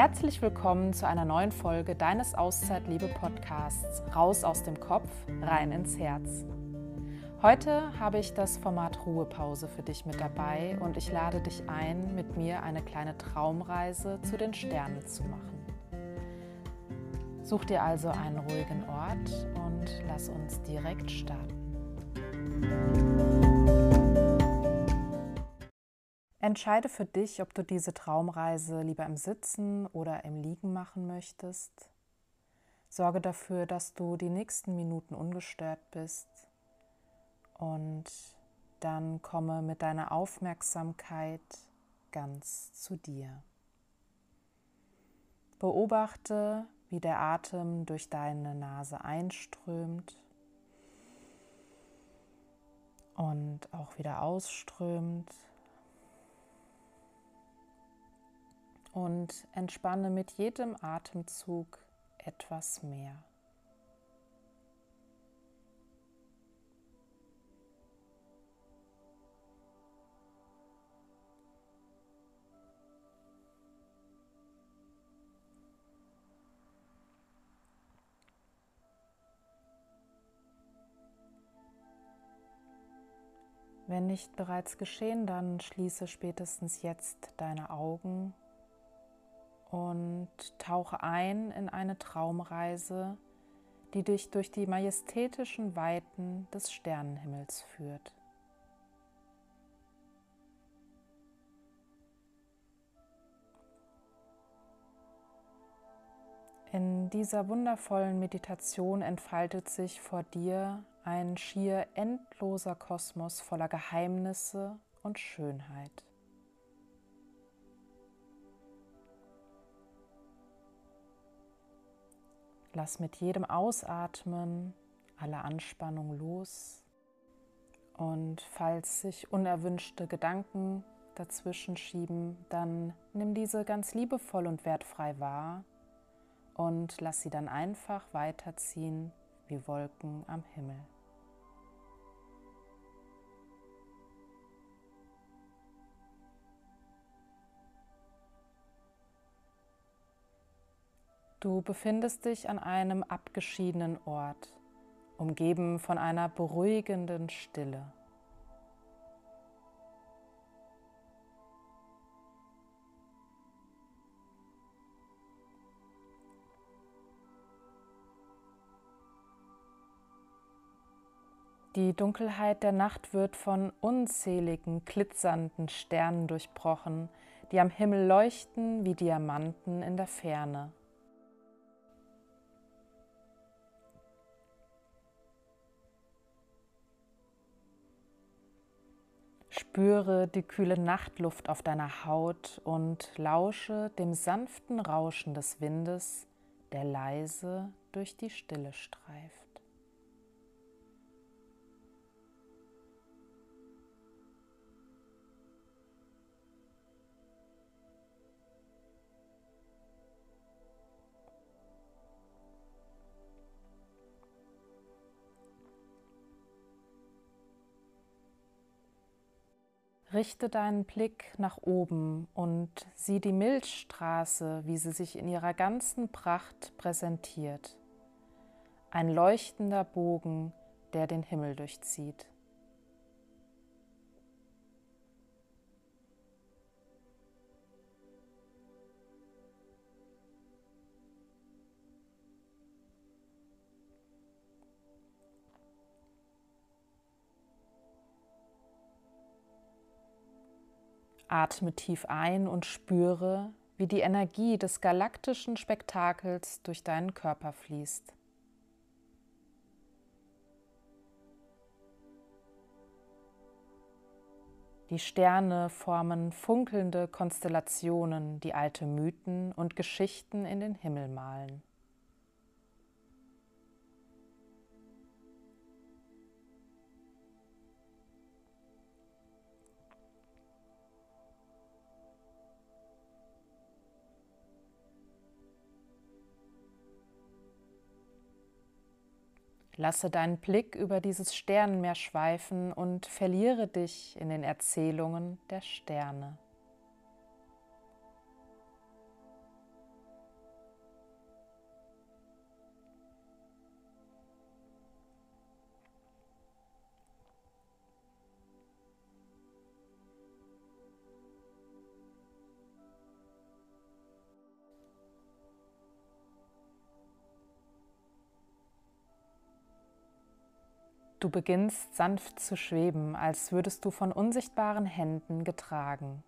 Herzlich willkommen zu einer neuen Folge deines Auszeitliebe Podcasts Raus aus dem Kopf, rein ins Herz. Heute habe ich das Format Ruhepause für dich mit dabei und ich lade dich ein, mit mir eine kleine Traumreise zu den Sternen zu machen. Such dir also einen ruhigen Ort und lass uns direkt starten. Entscheide für dich, ob du diese Traumreise lieber im Sitzen oder im Liegen machen möchtest. Sorge dafür, dass du die nächsten Minuten ungestört bist und dann komme mit deiner Aufmerksamkeit ganz zu dir. Beobachte, wie der Atem durch deine Nase einströmt und auch wieder ausströmt. Und entspanne mit jedem Atemzug etwas mehr. Wenn nicht bereits geschehen, dann schließe spätestens jetzt deine Augen und tauche ein in eine Traumreise, die dich durch die majestätischen Weiten des Sternenhimmels führt. In dieser wundervollen Meditation entfaltet sich vor dir ein schier endloser Kosmos voller Geheimnisse und Schönheit. Lass mit jedem Ausatmen alle Anspannung los und falls sich unerwünschte Gedanken dazwischen schieben, dann nimm diese ganz liebevoll und wertfrei wahr und lass sie dann einfach weiterziehen wie Wolken am Himmel. Du befindest dich an einem abgeschiedenen Ort, umgeben von einer beruhigenden Stille. Die Dunkelheit der Nacht wird von unzähligen glitzernden Sternen durchbrochen, die am Himmel leuchten wie Diamanten in der Ferne. Spüre die kühle Nachtluft auf deiner Haut und lausche dem sanften Rauschen des Windes, der leise durch die Stille streift. Richte deinen Blick nach oben und sieh die Milchstraße, wie sie sich in ihrer ganzen Pracht präsentiert. Ein leuchtender Bogen, der den Himmel durchzieht. Atme tief ein und spüre, wie die Energie des galaktischen Spektakels durch deinen Körper fließt. Die Sterne formen funkelnde Konstellationen, die alte Mythen und Geschichten in den Himmel malen. Lasse deinen Blick über dieses Sternenmeer schweifen und verliere dich in den Erzählungen der Sterne. Du beginnst sanft zu schweben, als würdest du von unsichtbaren Händen getragen.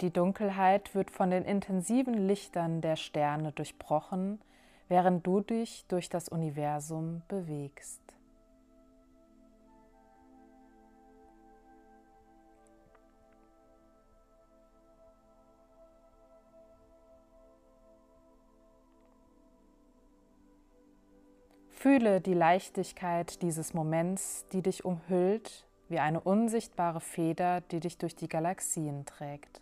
Die Dunkelheit wird von den intensiven Lichtern der Sterne durchbrochen, während du dich durch das Universum bewegst. Fühle die Leichtigkeit dieses Moments, die dich umhüllt, wie eine unsichtbare Feder, die dich durch die Galaxien trägt.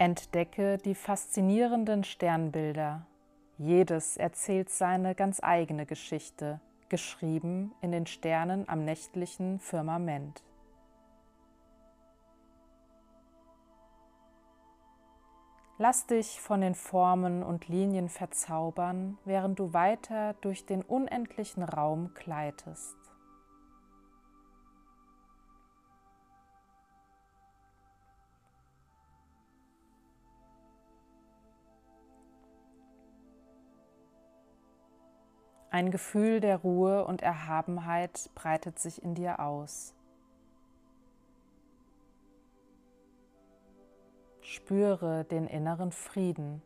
Entdecke die faszinierenden Sternbilder. Jedes erzählt seine ganz eigene Geschichte, geschrieben in den Sternen am nächtlichen Firmament. Lass dich von den Formen und Linien verzaubern, während du weiter durch den unendlichen Raum gleitest. Ein Gefühl der Ruhe und Erhabenheit breitet sich in dir aus. Spüre den inneren Frieden.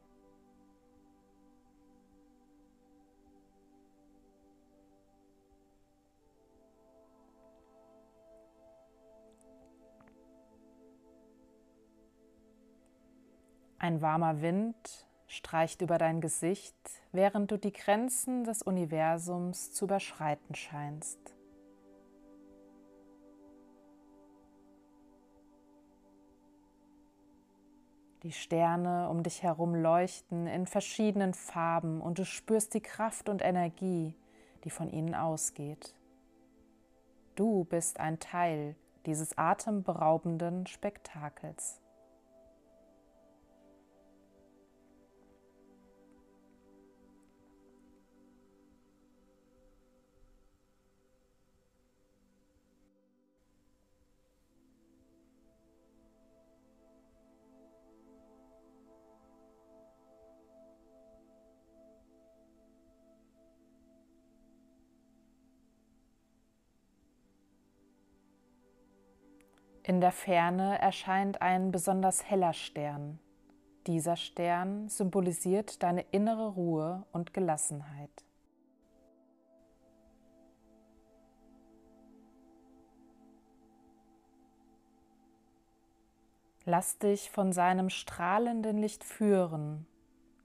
Ein warmer Wind streicht über dein Gesicht, während du die Grenzen des Universums zu überschreiten scheinst. Die Sterne um dich herum leuchten in verschiedenen Farben und du spürst die Kraft und Energie, die von ihnen ausgeht. Du bist ein Teil dieses atemberaubenden Spektakels. In der Ferne erscheint ein besonders heller Stern. Dieser Stern symbolisiert deine innere Ruhe und Gelassenheit. Lass dich von seinem strahlenden Licht führen.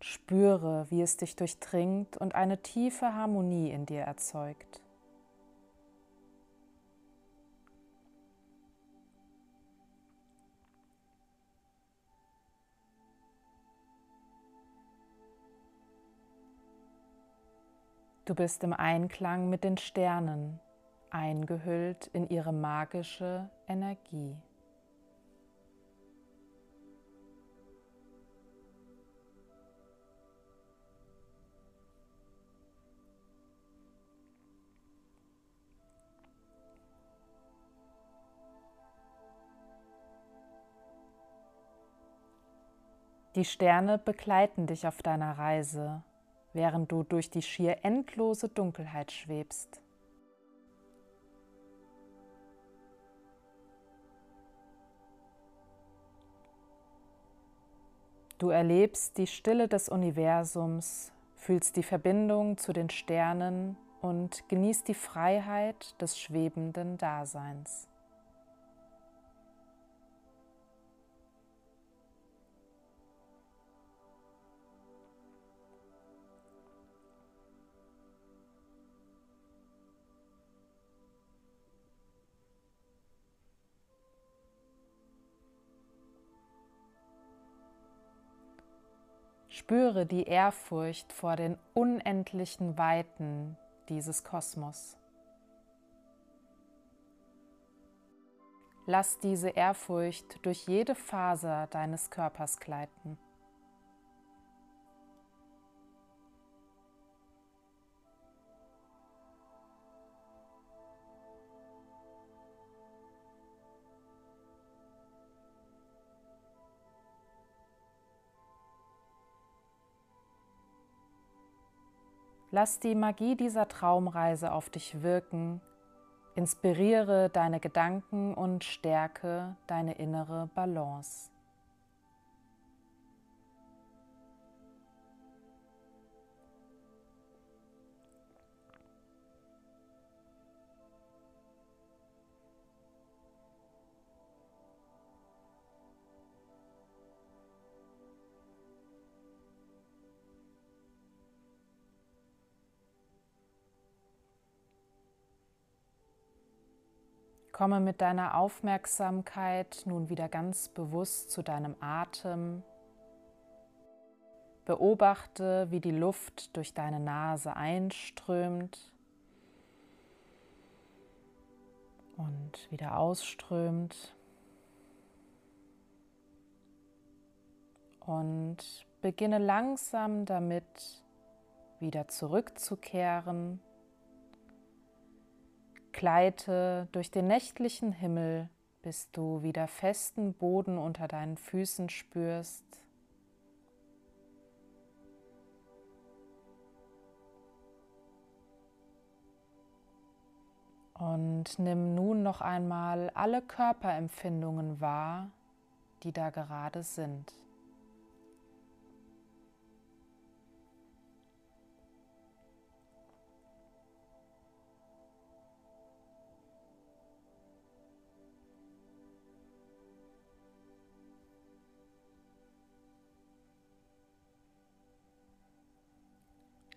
Spüre, wie es dich durchdringt und eine tiefe Harmonie in dir erzeugt. Du bist im Einklang mit den Sternen, eingehüllt in ihre magische Energie. Die Sterne begleiten dich auf deiner Reise während du durch die schier endlose Dunkelheit schwebst. Du erlebst die Stille des Universums, fühlst die Verbindung zu den Sternen und genießt die Freiheit des schwebenden Daseins. Spüre die Ehrfurcht vor den unendlichen Weiten dieses Kosmos. lass diese Ehrfurcht durch jede Faser deines Körpers gleiten. Lass die Magie dieser Traumreise auf dich wirken, inspiriere deine Gedanken und stärke deine innere Balance. Komme mit deiner Aufmerksamkeit nun wieder ganz bewusst zu deinem Atem. Beobachte, wie die Luft durch deine Nase einströmt und wieder ausströmt. Und beginne langsam damit wieder zurückzukehren Gleite durch den nächtlichen Himmel, bis du wieder festen Boden unter deinen Füßen spürst. Und nimm nun noch einmal alle Körperempfindungen wahr, die da gerade sind.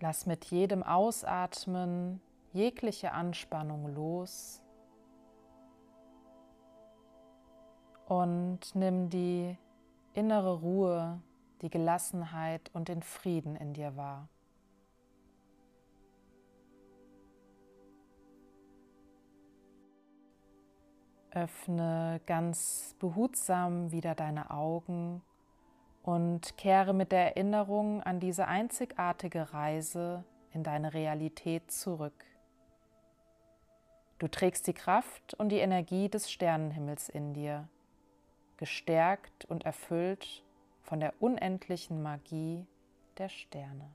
Lass mit jedem Ausatmen jegliche Anspannung los und nimm die innere Ruhe, die Gelassenheit und den Frieden in dir wahr. Öffne ganz behutsam wieder deine Augen und kehre mit der Erinnerung an diese einzigartige Reise in deine Realität zurück. Du trägst die Kraft und die Energie des Sternenhimmels in dir, gestärkt und erfüllt von der unendlichen Magie der Sterne.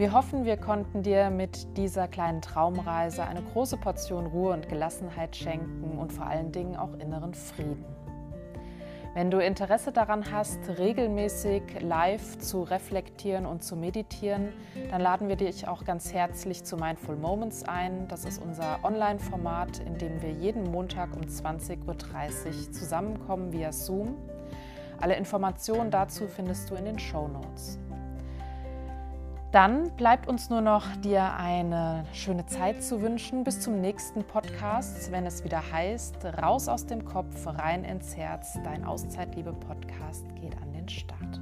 Wir hoffen, wir konnten dir mit dieser kleinen Traumreise eine große Portion Ruhe und Gelassenheit schenken und vor allen Dingen auch inneren Frieden. Wenn du Interesse daran hast, regelmäßig live zu reflektieren und zu meditieren, dann laden wir dich auch ganz herzlich zu Mindful Moments ein. Das ist unser Online-Format, in dem wir jeden Montag um 20.30 Uhr zusammenkommen via Zoom. Alle Informationen dazu findest du in den Show Notes. Dann bleibt uns nur noch, dir eine schöne Zeit zu wünschen. Bis zum nächsten Podcast, wenn es wieder heißt, raus aus dem Kopf, rein ins Herz. Dein Auszeitliebe-Podcast geht an den Start.